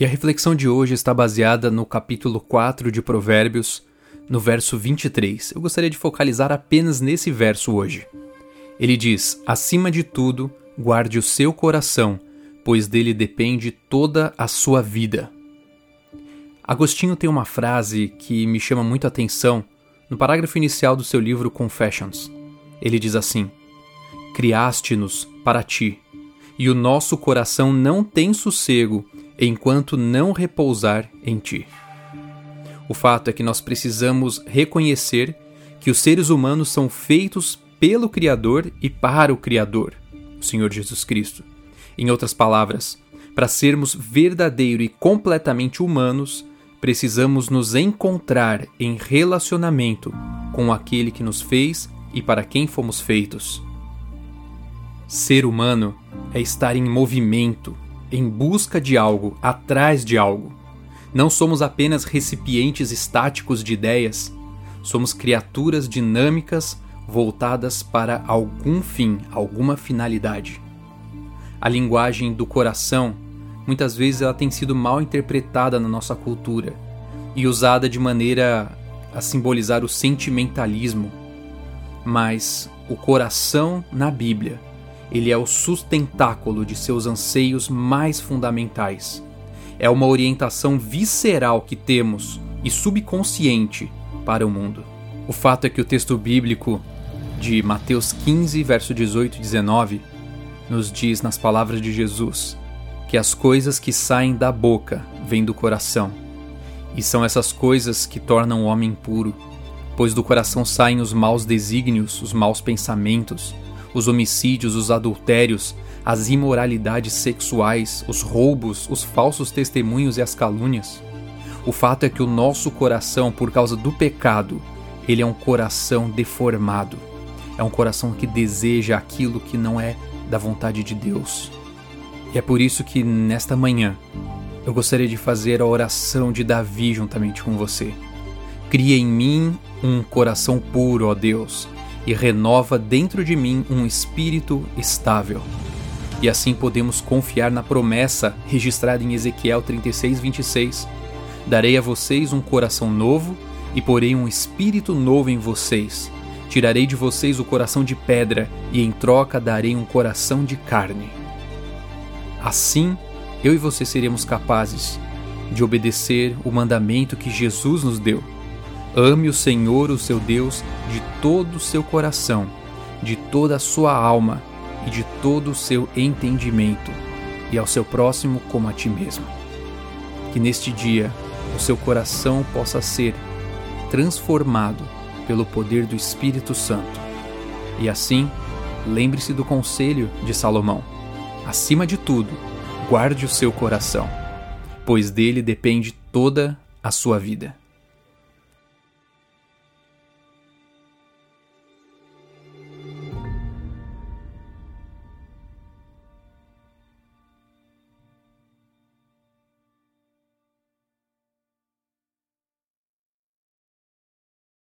E a reflexão de hoje está baseada no capítulo 4 de Provérbios, no verso 23. Eu gostaria de focalizar apenas nesse verso hoje. Ele diz: Acima de tudo, guarde o seu coração, pois dele depende toda a sua vida. Agostinho tem uma frase que me chama muito a atenção no parágrafo inicial do seu livro Confessions. Ele diz assim: Criaste-nos para ti, e o nosso coração não tem sossego enquanto não repousar em ti. O fato é que nós precisamos reconhecer que os seres humanos são feitos pelo Criador e para o Criador, o Senhor Jesus Cristo. Em outras palavras, para sermos verdadeiro e completamente humanos, precisamos nos encontrar em relacionamento com aquele que nos fez e para quem fomos feitos. Ser humano é estar em movimento, em busca de algo, atrás de algo. Não somos apenas recipientes estáticos de ideias, somos criaturas dinâmicas voltadas para algum fim, alguma finalidade. A linguagem do coração, muitas vezes ela tem sido mal interpretada na nossa cultura e usada de maneira a simbolizar o sentimentalismo. Mas o coração na Bíblia ele é o sustentáculo de seus anseios mais fundamentais. É uma orientação visceral que temos e subconsciente para o mundo. O fato é que o texto bíblico de Mateus 15, verso 18 e 19, nos diz nas palavras de Jesus que as coisas que saem da boca vêm do coração, e são essas coisas que tornam o homem puro, pois do coração saem os maus desígnios, os maus pensamentos, os homicídios, os adultérios, as imoralidades sexuais, os roubos, os falsos testemunhos e as calúnias. O fato é que o nosso coração, por causa do pecado, ele é um coração deformado. É um coração que deseja aquilo que não é da vontade de Deus. E é por isso que nesta manhã eu gostaria de fazer a oração de Davi juntamente com você. Cria em mim um coração puro, ó Deus, e renova dentro de mim um espírito estável. E assim podemos confiar na promessa registrada em Ezequiel 36, 26. Darei a vocês um coração novo e porei um espírito novo em vocês. Tirarei de vocês o coração de pedra e em troca darei um coração de carne. Assim, eu e você seremos capazes de obedecer o mandamento que Jesus nos deu Ame o Senhor, o seu Deus, de todo o seu coração, de toda a sua alma e de todo o seu entendimento, e ao seu próximo como a ti mesmo. Que neste dia o seu coração possa ser transformado pelo poder do Espírito Santo. E assim, lembre-se do conselho de Salomão: acima de tudo, guarde o seu coração, pois dele depende toda a sua vida.